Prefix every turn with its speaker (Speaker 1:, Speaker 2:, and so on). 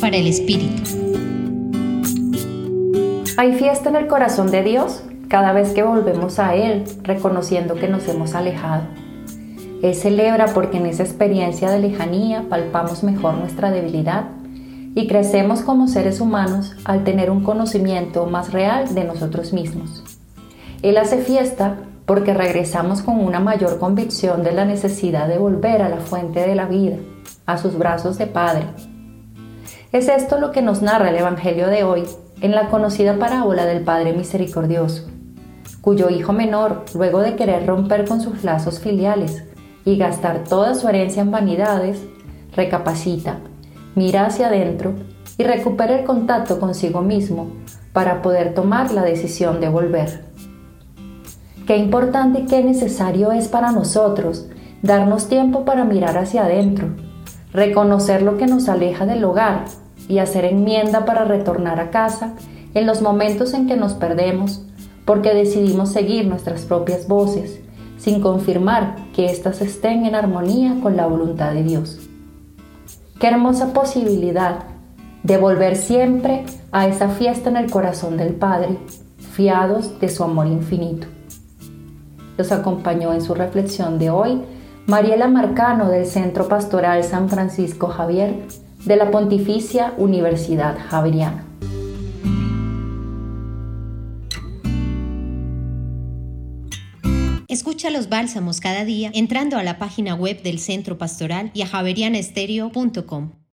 Speaker 1: Para el Espíritu.
Speaker 2: ¿Hay fiesta en el corazón de Dios? cada vez que volvemos a Él, reconociendo que nos hemos alejado. Él celebra porque en esa experiencia de lejanía palpamos mejor nuestra debilidad y crecemos como seres humanos al tener un conocimiento más real de nosotros mismos. Él hace fiesta porque regresamos con una mayor convicción de la necesidad de volver a la fuente de la vida, a sus brazos de Padre. Es esto lo que nos narra el Evangelio de hoy en la conocida parábola del Padre Misericordioso cuyo hijo menor, luego de querer romper con sus lazos filiales y gastar toda su herencia en vanidades, recapacita, mira hacia adentro y recupera el contacto consigo mismo para poder tomar la decisión de volver. Qué importante y qué necesario es para nosotros darnos tiempo para mirar hacia adentro, reconocer lo que nos aleja del hogar y hacer enmienda para retornar a casa en los momentos en que nos perdemos porque decidimos seguir nuestras propias voces sin confirmar que éstas estén en armonía con la voluntad de Dios. Qué hermosa posibilidad de volver siempre a esa fiesta en el corazón del Padre, fiados de su amor infinito. Los acompañó en su reflexión de hoy Mariela Marcano del Centro Pastoral San Francisco Javier de la Pontificia Universidad Javeriana.
Speaker 1: Escucha los bálsamos cada día entrando a la página web del Centro Pastoral y a javerianestereo.com.